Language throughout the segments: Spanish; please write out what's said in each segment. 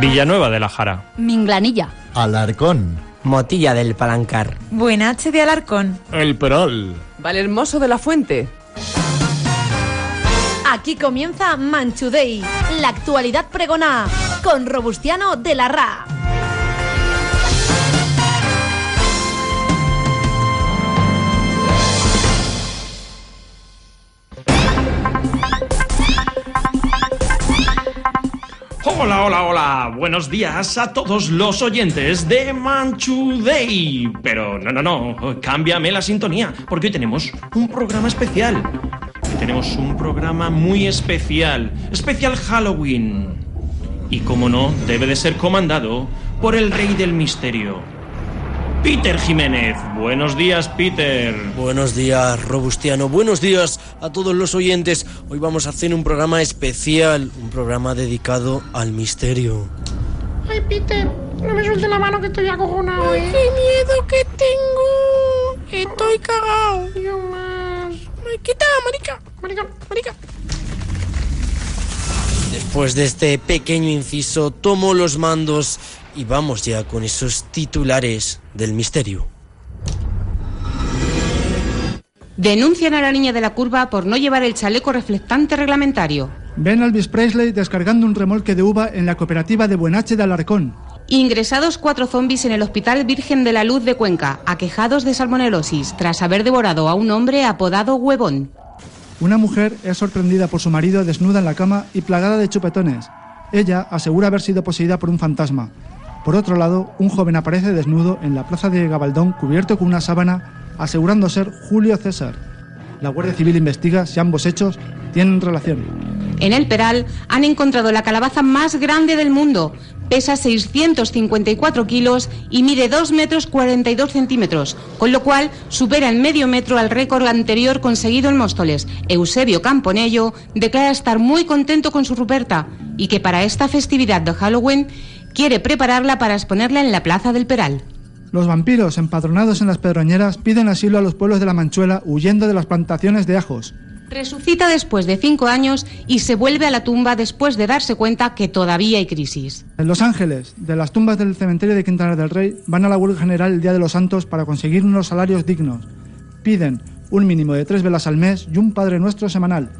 Villanueva de la Jara. Minglanilla. Alarcón. Motilla del Palancar. Buenache de Alarcón. El Peral. Valhermoso de la Fuente. Aquí comienza Manchu Day, la actualidad pregona, con Robustiano de la Ra. Hola, hola, hola. Buenos días a todos los oyentes de Manchu Day. Pero no, no, no. Cámbiame la sintonía, porque hoy tenemos un programa especial. Hoy tenemos un programa muy especial. Especial Halloween. Y como no, debe de ser comandado por el rey del misterio. Peter Jiménez. Buenos días, Peter. Buenos días, Robustiano. Buenos días a todos los oyentes. Hoy vamos a hacer un programa especial, un programa dedicado al misterio. Ay, Peter, no me suelte la mano que estoy acojonado, ¿eh? ¡Qué miedo que tengo! Estoy cagado. Yo más. Ay, quita, marica. Marica, marica. Después de este pequeño inciso, tomo los mandos y vamos ya con esos titulares del misterio. Denuncian a la niña de la curva por no llevar el chaleco reflectante reglamentario. Ven a Elvis Presley descargando un remolque de uva en la cooperativa de Buenache de Alarcón. Ingresados cuatro zombies en el Hospital Virgen de la Luz de Cuenca, aquejados de salmonelosis, tras haber devorado a un hombre apodado Huevón. Una mujer es sorprendida por su marido desnuda en la cama y plagada de chupetones. Ella asegura haber sido poseída por un fantasma. Por otro lado, un joven aparece desnudo en la plaza de Gabaldón cubierto con una sábana, asegurando ser Julio César. La Guardia Civil investiga si ambos hechos tienen relación. En el Peral han encontrado la calabaza más grande del mundo. Pesa 654 kilos y mide 2 metros 42 centímetros, con lo cual supera en medio metro al récord anterior conseguido en Móstoles. Eusebio Camponello declara estar muy contento con su Ruperta y que para esta festividad de Halloween quiere prepararla para exponerla en la Plaza del Peral. Los vampiros empadronados en las pedroñeras piden asilo a los pueblos de la Manchuela huyendo de las plantaciones de ajos. Resucita después de cinco años y se vuelve a la tumba después de darse cuenta que todavía hay crisis. En Los Ángeles, de las tumbas del cementerio de Quintana del Rey, van a la huelga general el Día de los Santos para conseguir unos salarios dignos. Piden un mínimo de tres velas al mes y un Padre Nuestro semanal.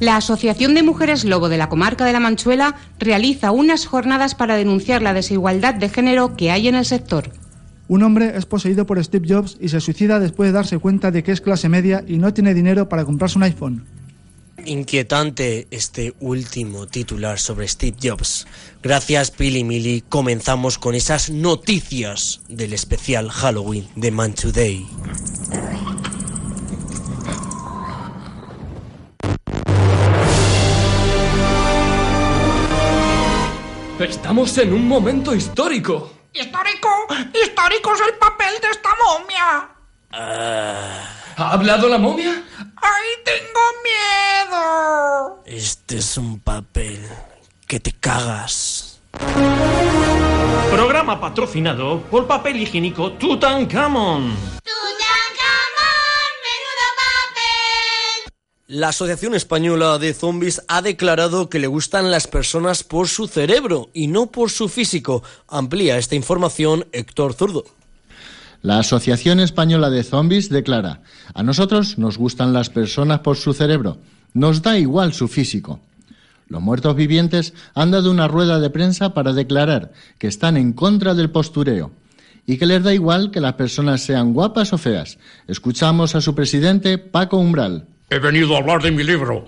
La Asociación de Mujeres Lobo de la Comarca de la Manchuela realiza unas jornadas para denunciar la desigualdad de género que hay en el sector. Un hombre es poseído por Steve Jobs y se suicida después de darse cuenta de que es clase media y no tiene dinero para comprarse un iPhone. Inquietante este último titular sobre Steve Jobs. Gracias, Pili Mili. Comenzamos con esas noticias del especial Halloween de Manchu Day. Estamos en un momento histórico. Histórico, histórico es el papel de esta momia. ¿Ha hablado la momia? ¡Ay, tengo miedo! Este es un papel que te cagas. Programa patrocinado por papel higiénico Tutankhamon. La Asociación Española de Zombies ha declarado que le gustan las personas por su cerebro y no por su físico. Amplía esta información Héctor Zurdo. La Asociación Española de Zombies declara, a nosotros nos gustan las personas por su cerebro, nos da igual su físico. Los muertos vivientes han dado una rueda de prensa para declarar que están en contra del postureo y que les da igual que las personas sean guapas o feas. Escuchamos a su presidente, Paco Umbral. He venido a hablar de mi libro.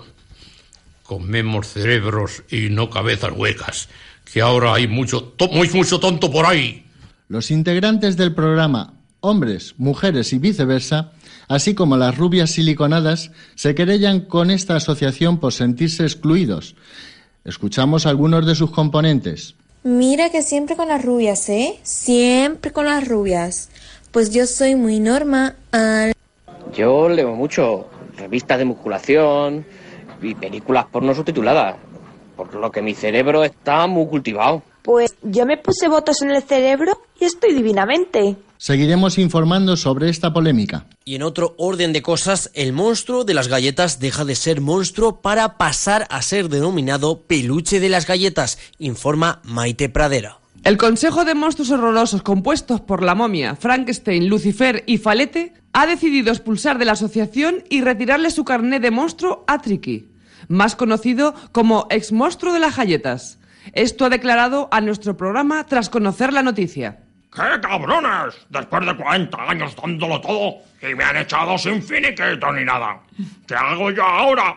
Comemos cerebros y no cabezas huecas, que ahora hay mucho, to- muy mucho tonto por ahí. Los integrantes del programa, hombres, mujeres y viceversa, así como las rubias siliconadas, se querellan con esta asociación por sentirse excluidos. Escuchamos a algunos de sus componentes. Mira que siempre con las rubias, ¿eh? Siempre con las rubias. Pues yo soy muy normal. Yo leo mucho revistas de musculación y películas porno subtituladas, por lo que mi cerebro está muy cultivado. Pues yo me puse votos en el cerebro y estoy divinamente. Seguiremos informando sobre esta polémica. Y en otro orden de cosas, el monstruo de las galletas deja de ser monstruo para pasar a ser denominado peluche de las galletas, informa Maite Pradera. El Consejo de Monstruos Horrorosos compuestos por la momia, Frankenstein, Lucifer y Falete ha decidido expulsar de la asociación y retirarle su carné de monstruo a Tricky, más conocido como ex monstruo de las galletas. Esto ha declarado a nuestro programa tras conocer la noticia. ¡Qué cabrones! Después de 40 años dándolo todo y me han echado sin finiquito ni nada. ¿Qué hago yo ahora?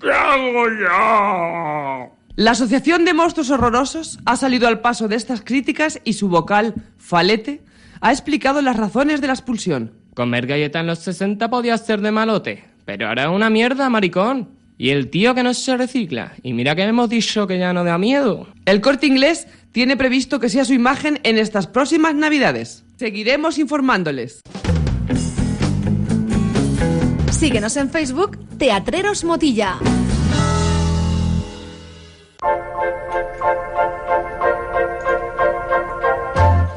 ¿Qué hago yo? La Asociación de Monstruos Horrorosos ha salido al paso de estas críticas y su vocal, Falete, ha explicado las razones de la expulsión. Comer galleta en los 60 podía ser de malote, pero ahora es una mierda, maricón. Y el tío que no se recicla. Y mira que hemos dicho que ya no da miedo. El corte inglés tiene previsto que sea su imagen en estas próximas navidades. Seguiremos informándoles. Síguenos en Facebook, Teatreros Motilla.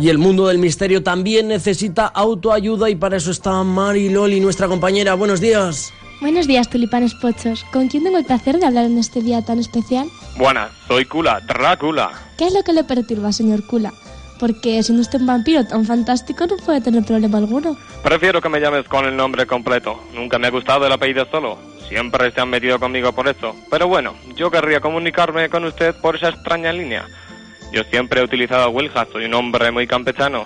Y el mundo del misterio también necesita autoayuda y para eso está Mari Loli, nuestra compañera. Buenos días. Buenos días, tulipanes pochos. ¿Con quién tengo el placer de hablar en este día tan especial? Buenas, soy Kula, Drácula. ¿Qué es lo que le perturba, señor Kula? Porque siendo usted un vampiro tan fantástico no puede tener problema alguno. Prefiero que me llames con el nombre completo. Nunca me ha gustado el apellido solo. Siempre se han metido conmigo por eso. Pero bueno, yo querría comunicarme con usted por esa extraña línea. Yo siempre he utilizado a Wilja, soy un hombre muy campechano,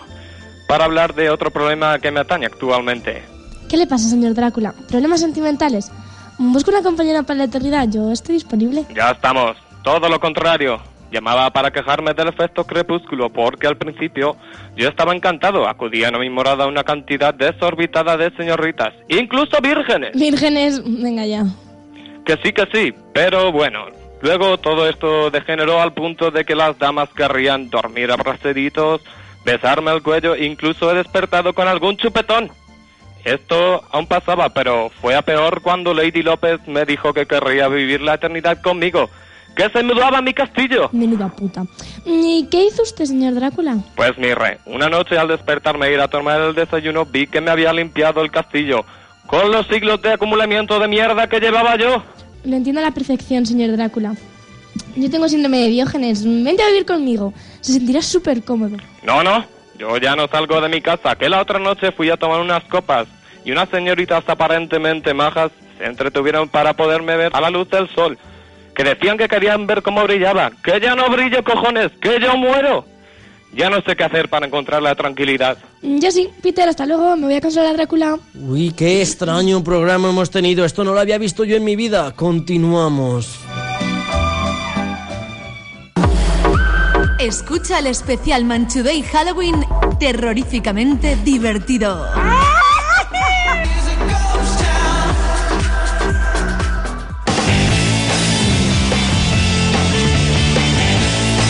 para hablar de otro problema que me atañe actualmente. ¿Qué le pasa, señor Drácula? ¿Problemas sentimentales? Busco una compañera para la eternidad. Yo estoy disponible. Ya estamos. Todo lo contrario. Llamaba para quejarme del efecto crepúsculo porque al principio yo estaba encantado. Acudían a mi morada una cantidad desorbitada de señoritas, incluso vírgenes. Vírgenes, venga ya. Que sí, que sí, pero bueno. Luego todo esto degeneró al punto de que las damas querrían dormir abrazaditos, besarme el cuello, incluso he despertado con algún chupetón. Esto aún pasaba, pero fue a peor cuando Lady López me dijo que querría vivir la eternidad conmigo, que se mudaba a mi castillo. Menuda puta. ¿Y qué hizo usted, señor Drácula? Pues mi rey, una noche al despertarme e ir a tomar el desayuno vi que me había limpiado el castillo con los siglos de acumulamiento de mierda que llevaba yo. Lo entiendo a la perfección, señor Drácula. Yo tengo síndrome de Diógenes. Vente a vivir conmigo. Se sentirá súper cómodo. No, no, yo ya no salgo de mi casa, que la otra noche fui a tomar unas copas y unas señoritas aparentemente majas se entretuvieron para poderme ver a la luz del sol, que decían que querían ver cómo brillaba, que ya no brillo, cojones, que yo muero. Ya no sé qué hacer para encontrar la tranquilidad. Ya sí, Peter, hasta luego. Me voy a consolar a Drácula. Uy, qué extraño programa hemos tenido. Esto no lo había visto yo en mi vida. Continuamos. Escucha el especial Manchu Day Halloween terroríficamente divertido.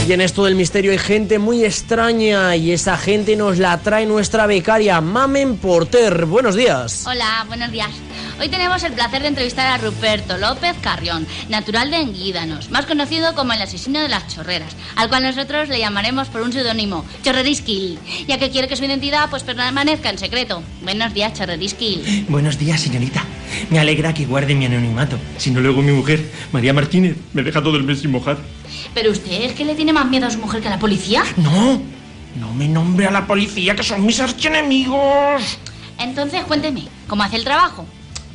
Y en esto del misterio hay gente muy extraña y esa gente nos la trae nuestra becaria Mamen Porter. Buenos días. Hola, buenos días. Hoy tenemos el placer de entrevistar a Ruperto López Carrión, natural de Enguídanos, más conocido como el asesino de las chorreras, al cual nosotros le llamaremos por un seudónimo, Chorreriskil, ya que quiere que su identidad pues permanezca en secreto. Buenos días, Chorreriskil. Buenos días, señorita. Me alegra que guarde mi anonimato. Si no, luego mi mujer, María Martínez, me deja todo el mes sin mojar. ¿Pero usted es que le tiene más miedo a su mujer que a la policía? No, no me nombre a la policía, que son mis archienemigos. Entonces, cuénteme, ¿cómo hace el trabajo?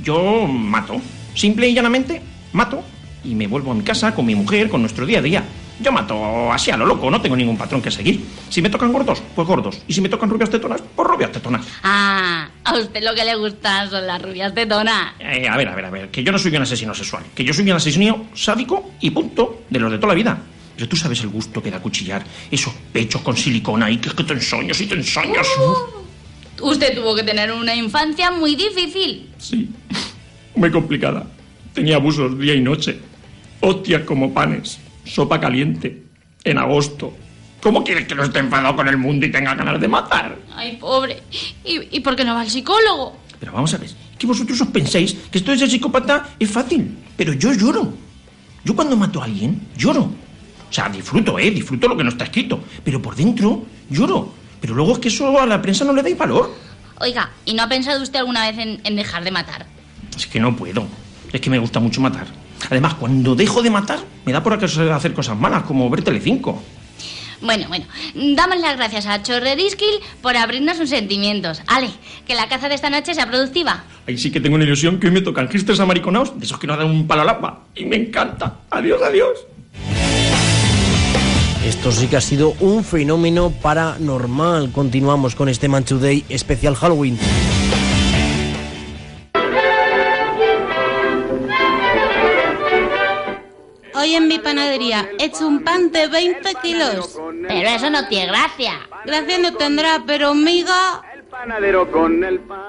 Yo mato. Simple y llanamente, mato. Y me vuelvo a mi casa con mi mujer, con nuestro día a día. Yo mato así a lo loco, no tengo ningún patrón que seguir. Si me tocan gordos, pues gordos. Y si me tocan rubias tetonas, pues rubias tetonas. Ah, a usted lo que le gustan son las rubias tetonas. Eh, a ver, a ver, a ver, que yo no soy un asesino sexual. Que yo soy un asesino sádico y punto, de los de toda la vida. Pero tú sabes el gusto que da cuchillar esos pechos con silicona y que, que te ensoños y te ensoños. Usted tuvo que tener una infancia muy difícil. Sí, muy complicada. Tenía abusos día y noche. Hostias como panes. Sopa caliente. En agosto. ¿Cómo quieres que no esté enfadado con el mundo y tenga ganas de matar? Ay, pobre. ¿Y, y por qué no va al psicólogo? Pero vamos a ver, que vosotros os pensáis que esto de ser psicópata es fácil. Pero yo lloro. Yo cuando mato a alguien, lloro. O sea, disfruto, ¿eh? Disfruto lo que no está escrito. Pero por dentro, lloro. Pero luego es que eso a la prensa no le dais valor. Oiga, ¿y no ha pensado usted alguna vez en, en dejar de matar? Es que no puedo. Es que me gusta mucho matar. Además, cuando dejo de matar, me da por hacer cosas malas, como ver Telecinco. Bueno, bueno, damos las gracias a Chorreriskil por abrirnos sus sentimientos. Ale, que la caza de esta noche sea productiva. Ahí sí que tengo una ilusión que hoy me tocan gistres amariconados, de esos que no dan un palo al agua. Y me encanta. Adiós, adiós. Esto sí que ha sido un fenómeno paranormal. Continuamos con este Manchu Day especial Halloween. Hoy en mi panadería he hecho un pan de 20 kilos. Pero eso no tiene gracia. Gracia no tendrá, pero miga...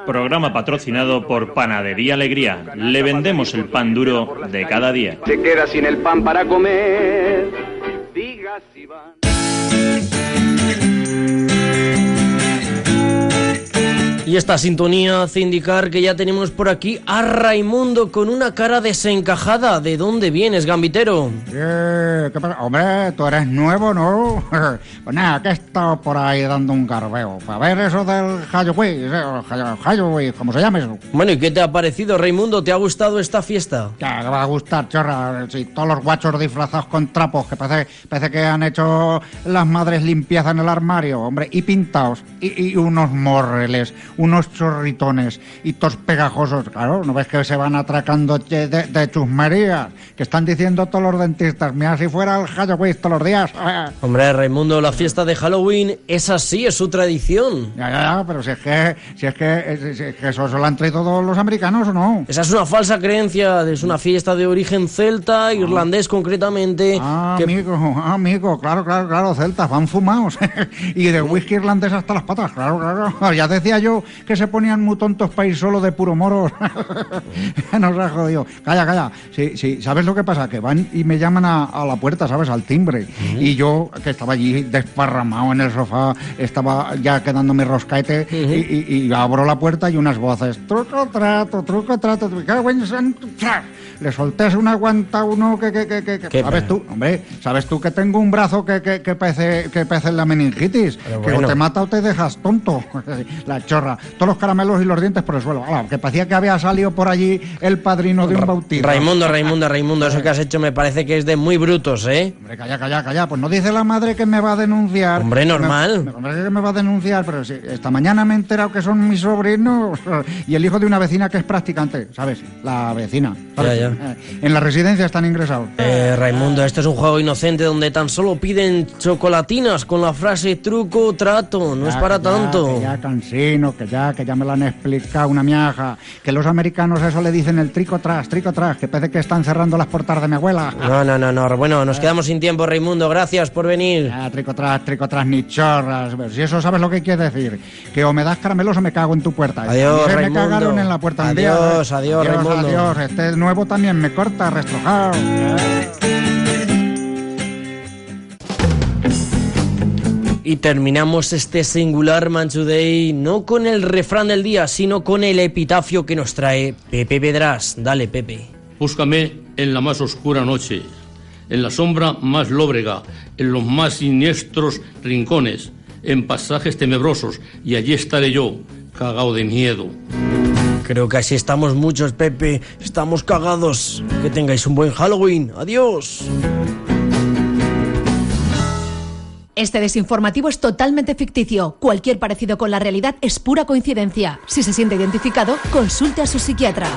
Programa patrocinado por Panadería Alegría. Le vendemos el pan duro de cada día. Se queda sin el pan para comer. Y esta sintonía hace indicar que ya tenemos por aquí a Raimundo con una cara desencajada. ¿De dónde vienes, gambitero? Eh, ¿qué pasa? Hombre, tú eres nuevo, ¿no? pues nada, que he estado por ahí dando un garbeo. Para ver eso del Halloween, eh, Halloween, ¿cómo se llama eso? Bueno, ¿y qué te ha parecido, Raimundo? ¿Te ha gustado esta fiesta? Que va a gustar, chorra. Sí, todos los guachos disfrazados con trapos, que parece, parece que han hecho las madres limpieza en el armario, hombre, y pintados, y, y unos morreles, unos chorritones y tos pegajosos. Claro, ¿no ves que se van atracando de, de, chusmerías? Que están diciendo todos los dentistas, mira si fuera el Halloween todos los días. Hombre, Raimundo, la fiesta de Halloween es así, es su tradición. Ya, ya, ya, pero si es que, si es que, si es que eso se lo han traído todos los americanos o no. Esa es una falsa creencia, es una fiesta de origen celta, irlandés concretamente. Ah, que- amigo, ah, amigo, claro, claro, claro, celtas, van fumados. y de whisky irlandés hasta las patas, claro, claro. Ya decía yo que se ponían muy tontos para ir solo de puro moros. Nos ha jodido. Calla, calla. Sí, sí, ¿sabes lo que pasa? Que van y me llaman a, a la puerta, ¿sabes? Al timbre. Y yo, que estaba allí desparramado en el sofá, estaba ya quedando mi roscaete, y, y- y abro la puerta y unas voces. Truco, trato, truco, trato. en. Le solté una guanta a uno que... que, que, que- que- ¿Qué ¿Sabes tú? Hombre, ¿sabes tú que tengo un brazo que, que, que parece, que parece la meningitis? Que bueno. o te mata o te dejas tonto. la chorra. Todos los caramelos y los dientes por el suelo. Ala, que parecía que había salido por allí el padrino de un bautizo. Raimundo, Raimundo, Raimundo, eso que has hecho me parece que es de muy brutos, ¿eh? Hombre, calla, calla, calla. Pues no dice la madre que me va a denunciar. Hombre, normal. Me, hombre, que me va a denunciar, pero sí, esta mañana me he enterado que son mis sobrinos y el hijo de una vecina que es practicante, ¿sabes? La vecina. ¿sabes? Ya, Eh, En la residencia están ingresados. Eh, Raimundo, este es un juego inocente donde tan solo piden chocolatinas con la frase truco trato, no es Ya, para ya, tanto. ya cansino, que ya, que ya me lo han explicado una miaja. Que los americanos eso le dicen el trico tras, trico tras, que parece que están cerrando las puertas de mi abuela. No, no, no, no. Bueno, nos quedamos sin tiempo, Raimundo. Gracias por venir. Ah, trico tras, trico tras, ni chorras. Si eso sabes lo que quiere decir. Que o me das caramelos o me cago en tu puerta. Adiós, A mí se Raimundo. me cagaron en la puerta un día. Adiós, adiós, Raimundo. Adiós, este nuevo también me corta, restrojado. Y terminamos este singular Manchu Day no con el refrán del día, sino con el epitafio que nos trae Pepe Pedras. Dale, Pepe. Búscame en la más oscura noche, en la sombra más lóbrega, en los más siniestros rincones, en pasajes tenebrosos, y allí estaré yo, cagao de miedo. Creo que así estamos muchos, Pepe. Estamos cagados. Que tengáis un buen Halloween. Adiós. Este desinformativo es totalmente ficticio. Cualquier parecido con la realidad es pura coincidencia. Si se siente identificado, consulte a su psiquiatra.